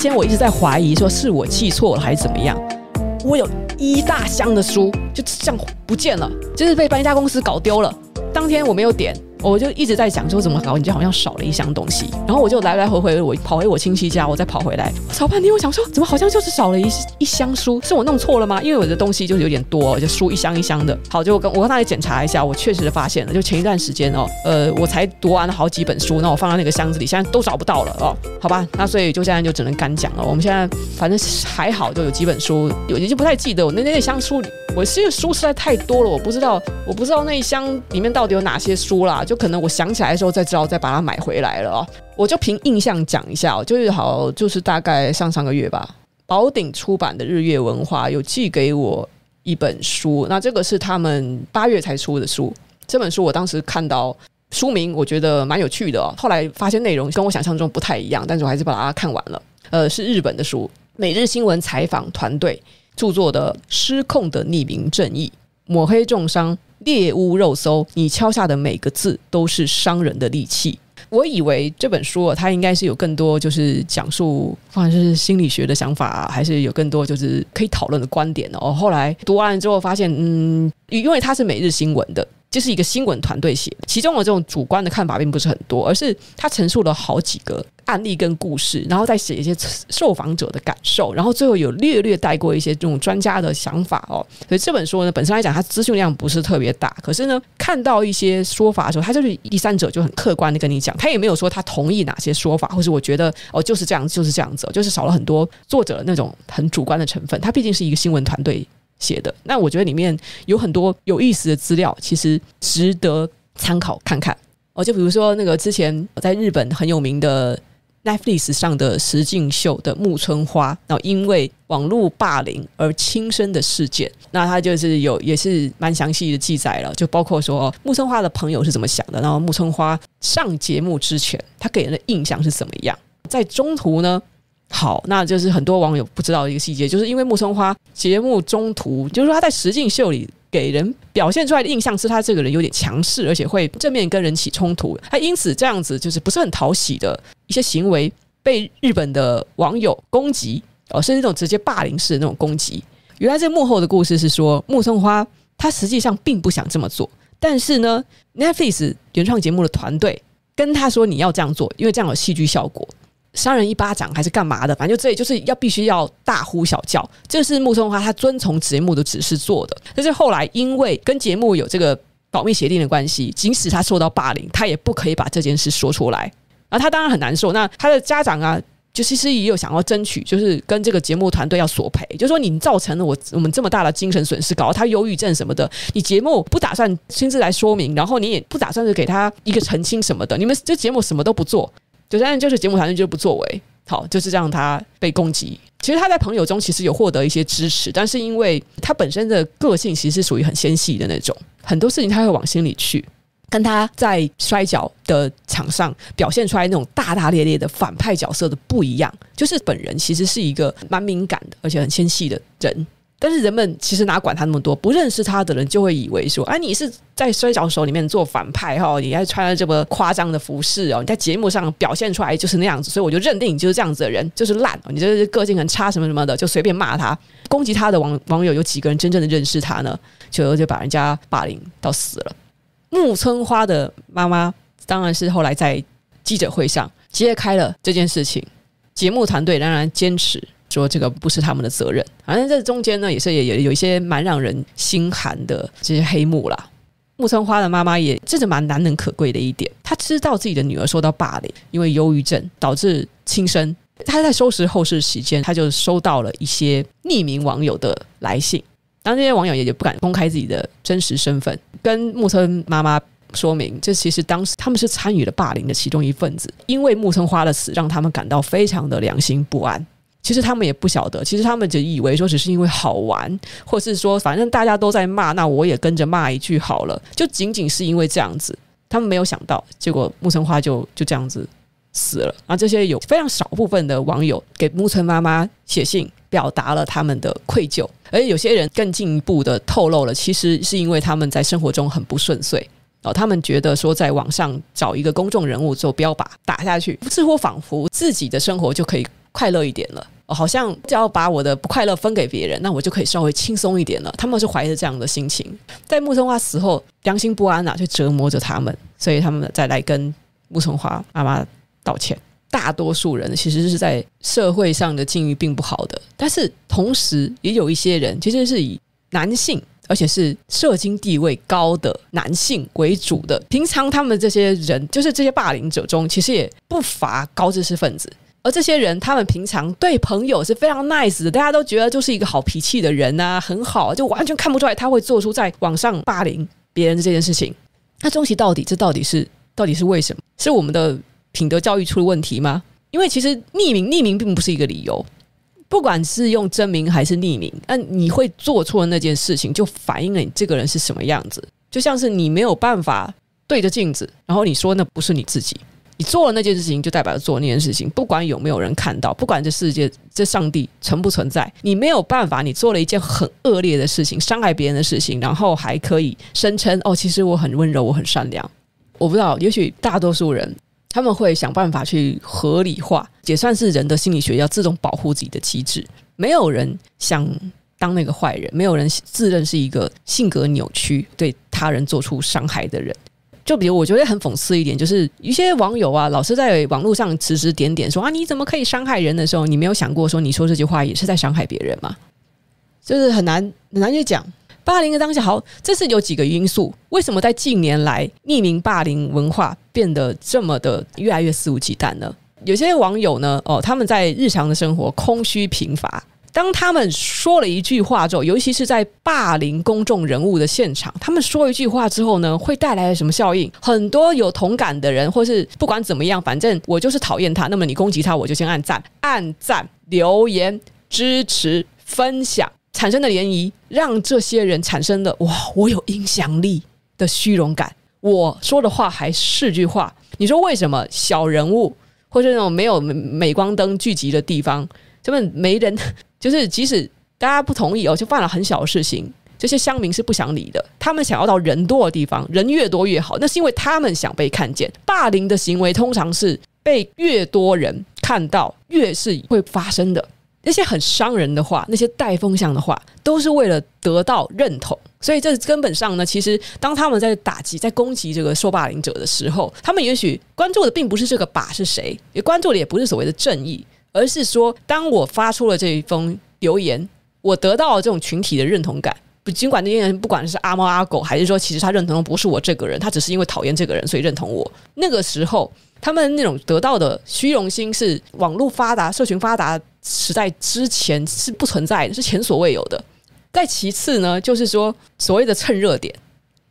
前我一直在怀疑，说是我记错了还是怎么样。我有一大箱的书就这样不见了，就是被搬家公司搞丢了。当天我没有点。我就一直在想，说怎么搞，你就好像少了一箱东西。然后我就来来回回，我跑回我亲戚家，我再跑回来，找半天，我想说，怎么好像就是少了一一箱书？是我弄错了吗？因为我的东西就是有点多，就书一箱一箱的。好，就我跟我刚才检查一下，我确实发现了，就前一段时间哦，呃，我才读完了好几本书，那我放在那个箱子里，现在都找不到了哦。好吧，那所以就现在就只能干讲了。我们现在反正还好，就有几本书，有已经不太记得我那那那箱书。我其实书实在太多了，我不知道，我不知道那一箱里面到底有哪些书啦。就可能我想起来的时候再知道，再把它买回来了哦。我就凭印象讲一下哦，就是好，就是大概上上个月吧，宝鼎出版的日月文化有寄给我一本书，那这个是他们八月才出的书。这本书我当时看到书名，我觉得蛮有趣的哦。后来发现内容跟我想象中不太一样，但是我还是把它看完了。呃，是日本的书，每日新闻采访团队。著作的失控的匿名正义，抹黑重伤，猎巫肉搜，你敲下的每个字都是伤人的利器。我以为这本书，它应该是有更多就是讲述，不管是心理学的想法，还是有更多就是可以讨论的观点哦。后来读完之后发现，嗯，因为它是每日新闻的。就是一个新闻团队写，其中的这种主观的看法并不是很多，而是他陈述了好几个案例跟故事，然后再写一些受访者的感受，然后最后有略略带过一些这种专家的想法哦。所以这本书呢，本身来讲，它资讯量不是特别大，可是呢，看到一些说法的时候，他就是第三者就很客观的跟你讲，他也没有说他同意哪些说法，或是我觉得哦就是这样，就是这样子，就是少了很多作者那种很主观的成分。他毕竟是一个新闻团队。写的，那我觉得里面有很多有意思的资料，其实值得参考看看哦。就比如说那个之前我在日本很有名的 Netflix 上的石敬秀的木村花，然后因为网络霸凌而轻生的事件，那他就是有也是蛮详细的记载了，就包括说木村花的朋友是怎么想的，然后木村花上节目之前他给人的印象是怎么样，在中途呢？好，那就是很多网友不知道的一个细节，就是因为木村花节目中途，就是说他在实境秀里给人表现出来的印象是他这个人有点强势，而且会正面跟人起冲突，他因此这样子就是不是很讨喜的一些行为被日本的网友攻击哦，甚至这种直接霸凌式的那种攻击。原来这幕后的故事是说，木村花他实际上并不想这么做，但是呢，Netflix 原创节目的团队跟他说你要这样做，因为这样有戏剧效果。扇人一巴掌还是干嘛的？反正就这里就是要必须要大呼小叫，这是木村花他遵从节目的指示做的。但是后来因为跟节目有这个保密协定的关系，即使他受到霸凌，他也不可以把这件事说出来。然后他当然很难受。那他的家长啊，就其实也有想要争取，就是跟这个节目团队要索赔，就说你造成了我我们这么大的精神损失，搞得他忧郁症什么的，你节目不打算亲自来说明，然后你也不打算是给他一个澄清什么的，你们这节目什么都不做。就当然就是节目团队就不作为，好，就是让他被攻击。其实他在朋友中其实有获得一些支持，但是因为他本身的个性其实是属于很纤细的那种，很多事情他会往心里去，跟他在摔跤的场上表现出来那种大大咧咧的反派角色的不一样。就是本人其实是一个蛮敏感的，而且很纤细的人。但是人们其实哪管他那么多，不认识他的人就会以为说，啊，你是在摔跤手里面做反派哈，你还穿了这么夸张的服饰哦，你在节目上表现出来就是那样子，所以我就认定你就是这样子的人，就是烂，你这是个性很差什么什么的，就随便骂他，攻击他的网网友有几个人真正的认识他呢？就就把人家霸凌到死了。木村花的妈妈当然是后来在记者会上揭开了这件事情，节目团队仍然坚持。说这个不是他们的责任，反正这中间呢也是也有有一些蛮让人心寒的这些黑幕啦。木村花的妈妈也这是蛮难能可贵的一点，她知道自己的女儿受到霸凌，因为忧郁症导致轻生。她在收拾后事期间，她就收到了一些匿名网友的来信，当这些网友也就不敢公开自己的真实身份，跟木村妈妈说明，这其实当时他们是参与了霸凌的其中一份子，因为木村花的死让他们感到非常的良心不安。其实他们也不晓得，其实他们就以为说只是因为好玩，或是说反正大家都在骂，那我也跟着骂一句好了。就仅仅是因为这样子，他们没有想到，结果木村花就就这样子死了。然后这些有非常少部分的网友给木村妈妈写信，表达了他们的愧疚，而有些人更进一步的透露了，其实是因为他们在生活中很不顺遂。哦，他们觉得说，在网上找一个公众人物做标靶打下去，似乎仿佛自己的生活就可以快乐一点了。好像就要把我的不快乐分给别人，那我就可以稍微轻松一点了。他们是怀着这样的心情，在木村花死后，良心不安呐、啊，就折磨着他们，所以他们再来跟木村花妈妈道歉。大多数人其实是在社会上的境遇并不好的，但是同时也有一些人其实是以男性，而且是社经地位高的男性为主的。平常他们这些人，就是这些霸凌者中，其实也不乏高知识分子。而这些人，他们平常对朋友是非常 nice 的，大家都觉得就是一个好脾气的人啊，很好，就完全看不出来他会做出在网上霸凌别人这件事情。那终其到底，这到底是到底是为什么？是我们的品德教育出了问题吗？因为其实匿名匿名并不是一个理由，不管是用真名还是匿名，那你会做错那件事情，就反映了你这个人是什么样子。就像是你没有办法对着镜子，然后你说那不是你自己。你做了那件事情，就代表做那件事情，不管有没有人看到，不管这世界这上帝存不存在，你没有办法。你做了一件很恶劣的事情，伤害别人的事情，然后还可以声称哦，其实我很温柔，我很善良。我不知道，也许大多数人他们会想办法去合理化，也算是人的心理学要自动保护自己的机制。没有人想当那个坏人，没有人自认是一个性格扭曲、对他人做出伤害的人。就比如，我觉得很讽刺一点，就是一些网友啊，老是在网络上指指点点说啊，你怎么可以伤害人的时候，你没有想过说，你说这句话也是在伤害别人吗？就是很难很难去讲。霸凌的当下，好，这是有几个因素。为什么在近年来匿名霸凌文化变得这么的越来越肆无忌惮呢？有些网友呢，哦，他们在日常的生活空虚贫乏。当他们说了一句话之后，尤其是在霸凌公众人物的现场，他们说一句话之后呢，会带来什么效应？很多有同感的人，或是不管怎么样，反正我就是讨厌他。那么你攻击他，我就先按赞、按赞、留言、支持、分享，产生的涟漪，让这些人产生的哇，我有影响力的虚荣感。我说的话还是句话。你说为什么小人物，或是那种没有镁光灯聚集的地方，根本没人？就是即使大家不同意哦，就犯了很小的事情，这些乡民是不想理的。他们想要到人多的地方，人越多越好。那是因为他们想被看见。霸凌的行为通常是被越多人看到，越是会发生的。那些很伤人的话，那些带风向的话，都是为了得到认同。所以这根本上呢，其实当他们在打击、在攻击这个受霸凌者的时候，他们也许关注的并不是这个靶是谁，也关注的也不是所谓的正义。而是说，当我发出了这一封留言，我得到了这种群体的认同感。不，尽管那些人不管是阿猫阿狗，还是说其实他认同的不是我这个人，他只是因为讨厌这个人，所以认同我。那个时候，他们那种得到的虚荣心是网络发达、社群发达时代之前是不存在的，是前所未有的。再其次呢，就是说所谓的蹭热点，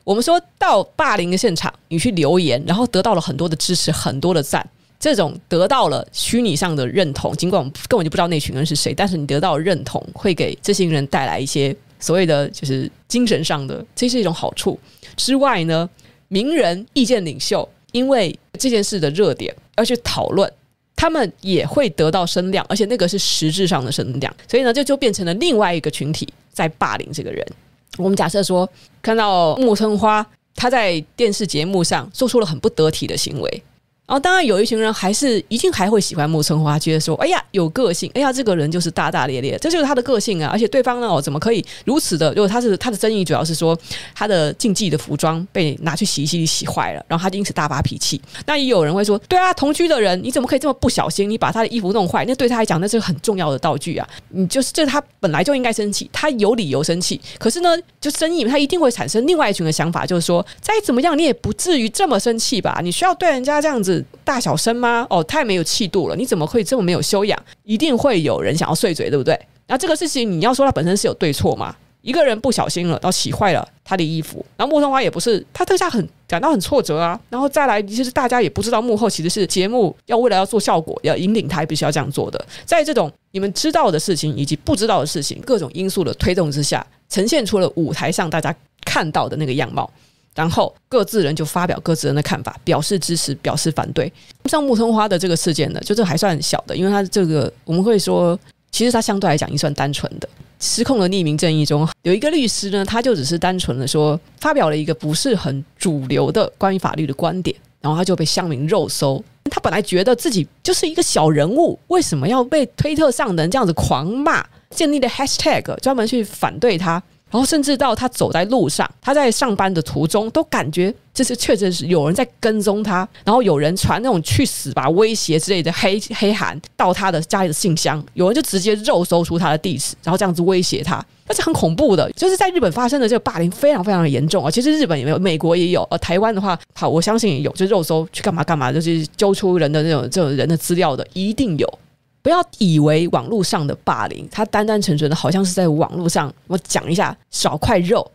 我们说到霸凌的现场，你去留言，然后得到了很多的支持，很多的赞。这种得到了虚拟上的认同，尽管我们根本就不知道那群人是谁，但是你得到认同，会给这些人带来一些所谓的就是精神上的，这是一种好处。之外呢，名人、意见领袖因为这件事的热点而去讨论，他们也会得到声量，而且那个是实质上的声量，所以呢，就就变成了另外一个群体在霸凌这个人。我们假设说，看到木村花他在电视节目上做出了很不得体的行为。然后，当然有一群人还是一定还会喜欢木村花，觉得说：“哎呀，有个性！哎呀，这个人就是大大咧咧，这就是他的个性啊！而且对方呢，哦，怎么可以如此的？如果他是他的争议，主要是说他的竞技的服装被拿去洗衣机里洗坏了，然后他就因此大发脾气。那也有人会说：对啊，同居的人，你怎么可以这么不小心？你把他的衣服弄坏，那对他来讲，那是很重要的道具啊！你就是这，他本来就应该生气，他有理由生气。可是呢，就争议，他一定会产生另外一群的想法，就是说，再怎么样，你也不至于这么生气吧？你需要对人家这样子。”大小声吗？哦，太没有气度了！你怎么会这么没有修养？一定会有人想要碎嘴，对不对？然后这个事情你要说它本身是有对错吗？一个人不小心了，然后洗坏了他的衣服，然后木村花也不是，他当下很感到很挫折啊。然后再来，其实大家也不知道幕后其实是节目要为了要做效果，要引领他，必须要这样做的。在这种你们知道的事情以及不知道的事情各种因素的推动之下，呈现出了舞台上大家看到的那个样貌。然后各自人就发表各自人的看法，表示支持，表示反对。像木村花的这个事件呢，就这还算小的，因为他这个我们会说，其实他相对来讲已经算单纯的。失控的匿名正义中有一个律师呢，他就只是单纯的说发表了一个不是很主流的关于法律的观点，然后他就被乡民肉搜，他本来觉得自己就是一个小人物，为什么要被推特上的人这样子狂骂？建立的 hashtag 专门去反对他。然后甚至到他走在路上，他在上班的途中都感觉这是确实是有人在跟踪他，然后有人传那种去死吧威胁之类的黑黑函到他的家里的信箱，有人就直接肉搜出他的地址，然后这样子威胁他，那是很恐怖的。就是在日本发生的这个霸凌非常非常的严重啊，其实日本也没有，美国也有，呃，台湾的话，好，我相信也有，就肉搜去干嘛干嘛，就是揪出人的那种这种人的资料的，一定有。不要以为网络上的霸凌，它单单纯纯的好像是在网络上，我讲一下少块肉。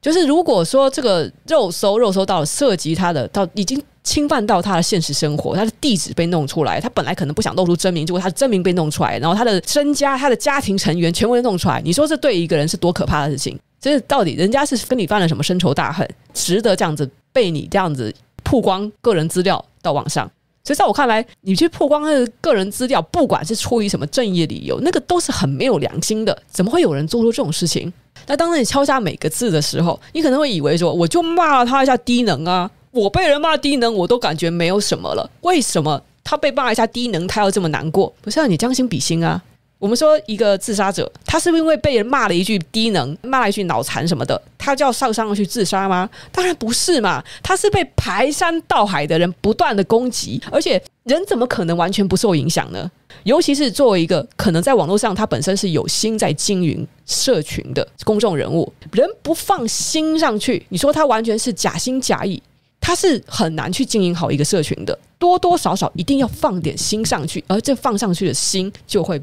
就是如果说这个肉搜肉搜到了涉及他的，到已经侵犯到他的现实生活，他的地址被弄出来，他本来可能不想露出真名，结果他的真名被弄出来，然后他的身家、他的家庭成员全部都弄出来，你说这对一个人是多可怕的事情？这到底人家是跟你犯了什么深仇大恨，值得这样子被你这样子曝光个人资料到网上？所以在我看来，你去曝光他的个人资料，不管是出于什么正义理由，那个都是很没有良心的。怎么会有人做出这种事情？那当你敲下每个字的时候，你可能会以为说，我就骂了他一下低能啊，我被人骂低能，我都感觉没有什么了。为什么他被骂一下低能，他要这么难过？不是让你将心比心啊。我们说一个自杀者，他是不是因为被人骂了一句低能，骂了一句脑残什么的，他就要上上去自杀吗？当然不是嘛，他是被排山倒海的人不断的攻击，而且人怎么可能完全不受影响呢？尤其是作为一个可能在网络上他本身是有心在经营社群的公众人物，人不放心上去，你说他完全是假心假意，他是很难去经营好一个社群的，多多少少一定要放点心上去，而这放上去的心就会。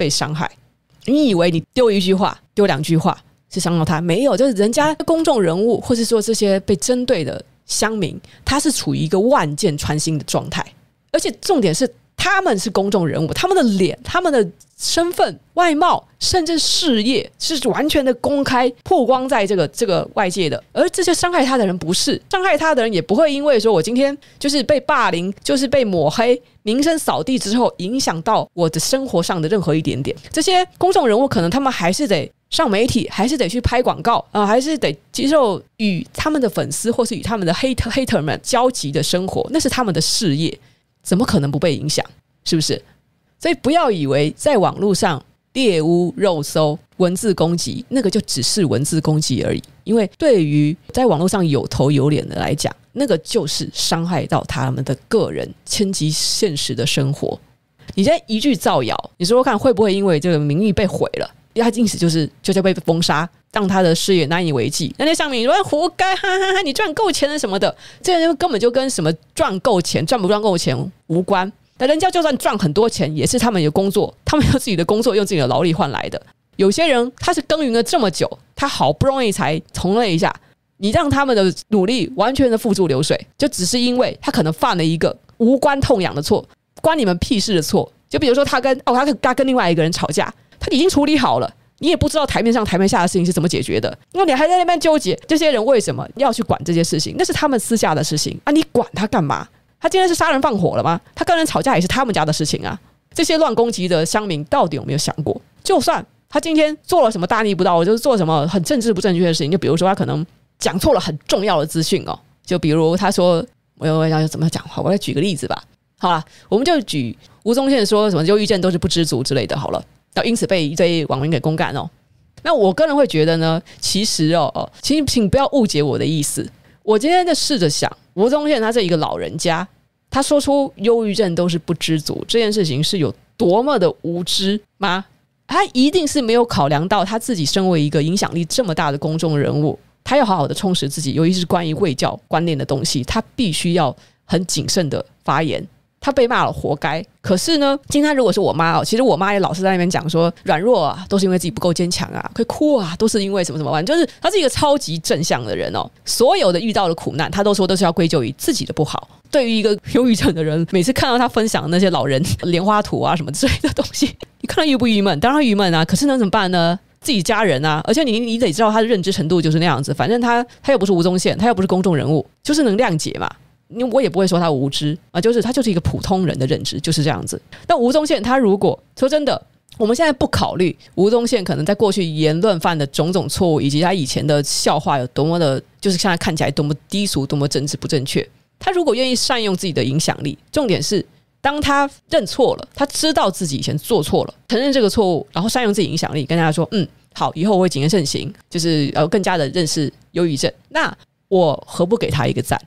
被伤害，你以为你丢一句话、丢两句话是伤到他？没有，就是人家公众人物，或是说这些被针对的乡民，他是处于一个万箭穿心的状态，而且重点是。他们是公众人物，他们的脸、他们的身份、外貌，甚至事业，是完全的公开曝光在这个这个外界的。而这些伤害他的人，不是伤害他的人，也不会因为说我今天就是被霸凌，就是被抹黑、名声扫地之后，影响到我的生活上的任何一点点。这些公众人物，可能他们还是得上媒体，还是得去拍广告啊、还是得接受与他们的粉丝或是与他们的 hater hater 们交集的生活，那是他们的事业。怎么可能不被影响？是不是？所以不要以为在网络上猎巫、肉搜、文字攻击，那个就只是文字攻击而已。因为对于在网络上有头有脸的来讲，那个就是伤害到他们的个人，牵及现实的生活。你现在一句造谣，你说说看会不会因为这个名誉被毁了？他因此就是就在被封杀，让他的事业难以为继。那那上面你说活该，哈哈哈！你赚够钱了什么的，这些根本就跟什么赚够钱、赚不赚够钱无关。但人家就算赚很多钱，也是他们有工作，他们有自己的工作，用自己的劳力换来的。有些人他是耕耘了这么久，他好不容易才从了一下，你让他们的努力完全的付诸流水，就只是因为他可能犯了一个无关痛痒的错，关你们屁事的错。就比如说他跟哦，他跟他跟另外一个人吵架。他已经处理好了，你也不知道台面上台面下的事情是怎么解决的，那你还在那边纠结这些人为什么要去管这些事情？那是他们私下的事情啊，你管他干嘛？他今天是杀人放火了吗？他跟人吵架也是他们家的事情啊。这些乱攻击的乡民到底有没有想过？就算他今天做了什么大逆不道，就是做什么很政治不正确的事情，就比如说他可能讲错了很重要的资讯哦，就比如他说我要要怎么讲话，我来举个例子吧。好了，我们就举吴宗宪说什么忧郁症都是不知足之类的。好了。要因此被一堆网民给公干哦。那我个人会觉得呢，其实哦哦，请请不要误解我的意思。我今天在试着想，吴宗宪他这一个老人家，他说出忧郁症都是不知足这件事情是有多么的无知吗？他一定是没有考量到他自己身为一个影响力这么大的公众人物，他要好好的充实自己，尤其是关于卫教观念的东西，他必须要很谨慎的发言。他被骂了，活该。可是呢，今天如果是我妈哦，其实我妈也老是在那边讲说，软弱啊，都是因为自己不够坚强啊，会哭啊，都是因为什么什么玩意，就是他是一个超级正向的人哦。所有的遇到的苦难，他都说都是要归咎于自己的不好。对于一个忧郁症的人，每次看到他分享那些老人莲花图啊什么之类的东西，你看他郁不郁闷？当然郁闷啊。可是能怎么办呢？自己家人啊，而且你你得知道他的认知程度就是那样子。反正他他又不是吴宗宪，他又不是公众人物，就是能谅解嘛。因为我也不会说他无知啊，就是他就是一个普通人的认知，就是这样子。但吴宗宪他如果说真的，我们现在不考虑吴宗宪可能在过去言论犯的种种错误，以及他以前的笑话有多么的，就是现在看起来多么低俗、多么政治不正确。他如果愿意善用自己的影响力，重点是当他认错了，他知道自己以前做错了，承认这个错误，然后善用自己影响力，跟大家说：“嗯，好，以后我会谨言慎行，就是呃更加的认识忧郁症。”那我何不给他一个赞？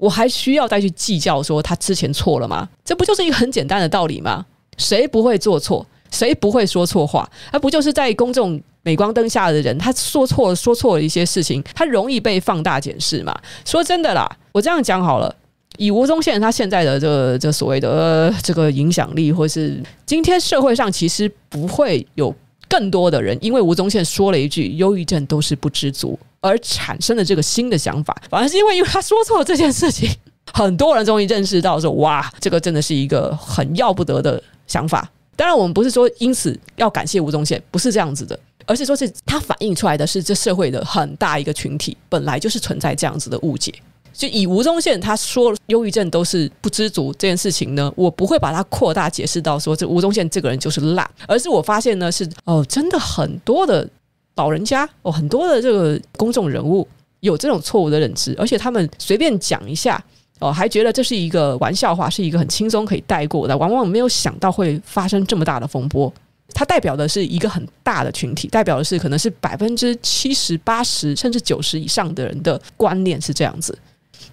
我还需要再去计较说他之前错了吗？这不就是一个很简单的道理吗？谁不会做错？谁不会说错话？而不就是在公众镁光灯下的人，他说错了，说错了一些事情，他容易被放大检视嘛？说真的啦，我这样讲好了，以吴宗宪他现在的这这所谓的、呃、这个影响力，或是今天社会上其实不会有更多的人，因为吴宗宪说了一句“忧郁症都是不知足”而产生了这个新的想法，反而是因为因为他说错了这件事情，很多人终于认识到说：“哇，这个真的是一个很要不得的想法。”当然，我们不是说因此要感谢吴宗宪，不是这样子的，而是说是他反映出来的是这社会的很大一个群体本来就是存在这样子的误解。就以吴宗宪他说忧郁症都是不知足这件事情呢，我不会把它扩大解释到说这吴宗宪这个人就是烂，而是我发现呢是哦，真的很多的老人家哦，很多的这个公众人物有这种错误的认知，而且他们随便讲一下。哦，还觉得这是一个玩笑话，是一个很轻松可以带过的，往往没有想到会发生这么大的风波。它代表的是一个很大的群体，代表的是可能是百分之七十、八十甚至九十以上的人的观念是这样子。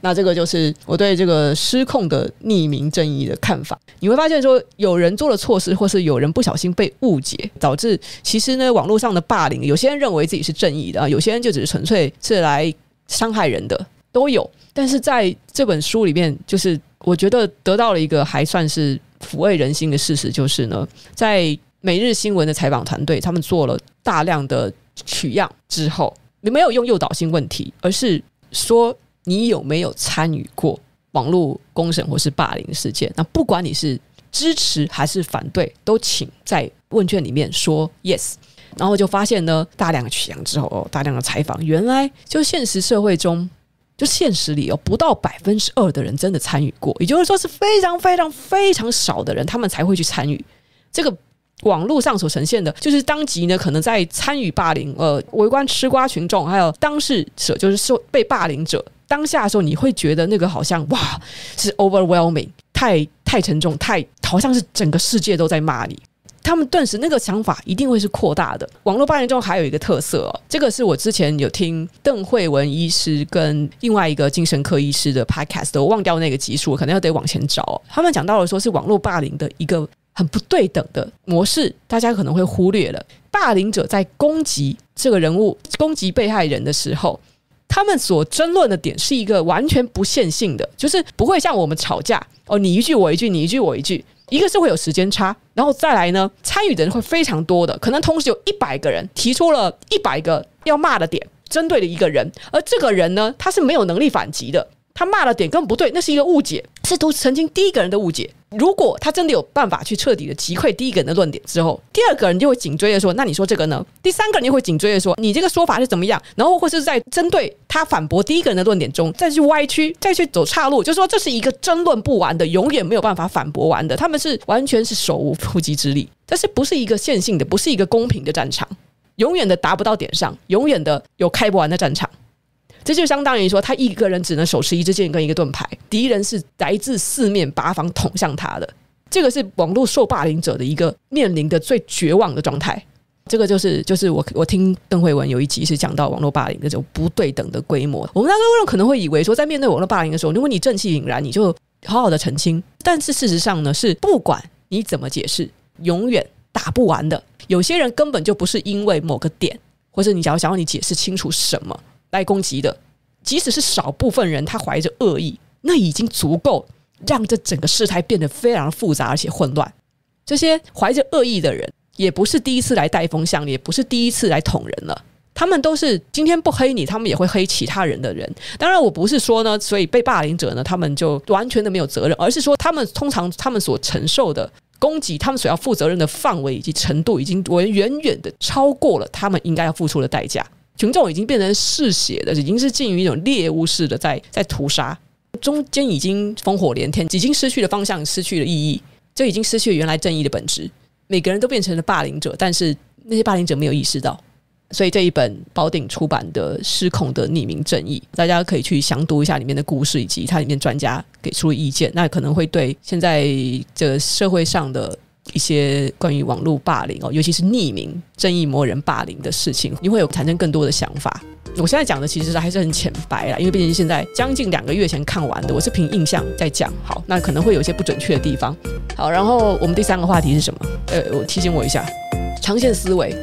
那这个就是我对这个失控的匿名正义的看法。你会发现说，有人做了错事，或是有人不小心被误解，导致其实呢，网络上的霸凌，有些人认为自己是正义的，有些人就只是纯粹是来伤害人的，都有。但是在这本书里面，就是我觉得得到了一个还算是抚慰人心的事实，就是呢，在每日新闻的采访团队，他们做了大量的取样之后，你没有用诱导性问题，而是说你有没有参与过网络公审或是霸凌事件？那不管你是支持还是反对，都请在问卷里面说 yes。然后就发现呢，大量的取样之后，哦，大量的采访，原来就现实社会中。就现实里有不到百分之二的人真的参与过，也就是说是非常非常非常少的人，他们才会去参与。这个网络上所呈现的，就是当即呢，可能在参与霸凌，呃，围观吃瓜群众，还有当事者，就是受被霸凌者当下的时候，你会觉得那个好像哇，是 overwhelming，太太沉重，太好像是整个世界都在骂你。他们顿时那个想法一定会是扩大的。网络霸凌中还有一个特色哦，这个是我之前有听邓惠文医师跟另外一个精神科医师的 podcast，我忘掉那个集数，我可能要得往前找。他们讲到了说是网络霸凌的一个很不对等的模式，大家可能会忽略了。霸凌者在攻击这个人物、攻击被害人的时候，他们所争论的点是一个完全不线性的，就是不会像我们吵架哦，你一句我一句，你一句我一句。一个是会有时间差，然后再来呢，参与的人会非常多的，可能同时有一百个人提出了一百个要骂的点，针对的一个人，而这个人呢，他是没有能力反击的。他骂的点根本不对，那是一个误解，是都曾经第一个人的误解。如果他真的有办法去彻底的击溃第一个人的论点之后，第二个人就会紧追的说：“那你说这个呢？”第三个人就会紧追的说：“你这个说法是怎么样？”然后或是在针对他反驳第一个人的论点中，再去歪曲，再去走岔路，就是说这是一个争论不完的，永远没有办法反驳完的。他们是完全是手无缚鸡之力，但是不是一个线性的，不是一个公平的战场，永远的达不到点上，永远的有开不完的战场。这就相当于说，他一个人只能手持一支剑跟一个盾牌，敌人是来自四面八方捅向他的。这个是网络受霸凌者的一个面临的最绝望的状态。这个就是就是我我听邓慧文有一集是讲到网络霸凌的这种不对等的规模。我们大多数人可能会以为说，在面对网络霸凌的时候，如果你正气凛然，你就好好的澄清。但是事实上呢，是不管你怎么解释，永远打不完的。有些人根本就不是因为某个点，或者你想要想要你解释清楚什么。来攻击的，即使是少部分人，他怀着恶意，那已经足够让这整个事态变得非常复杂而且混乱。这些怀着恶意的人，也不是第一次来带风向，也不是第一次来捅人了。他们都是今天不黑你，他们也会黑其他人的人。当然，我不是说呢，所以被霸凌者呢，他们就完全的没有责任，而是说他们通常他们所承受的攻击，他们所要负责任的范围以及程度，已经远远远的超过了他们应该要付出的代价。群众已经变成嗜血的，已经是近于一种猎物似的在在屠杀，中间已经烽火连天，已经失去了方向，失去了意义，就已经失去了原来正义的本质。每个人都变成了霸凌者，但是那些霸凌者没有意识到，所以这一本宝鼎出版的《失控的匿名正义》，大家可以去详读一下里面的故事，以及它里面专家给出的意见。那可能会对现在这个社会上的一些关于网络霸凌哦，尤其是匿名正义魔人霸凌的事情，你会有产生更多的想法。我现在讲的其实还是很浅白啦，因为毕竟现在将近两个月前看完的，我是凭印象在讲。好，那可能会有一些不准确的地方。好，然后我们第三个话题是什么？呃，我提醒我一下，长线思维。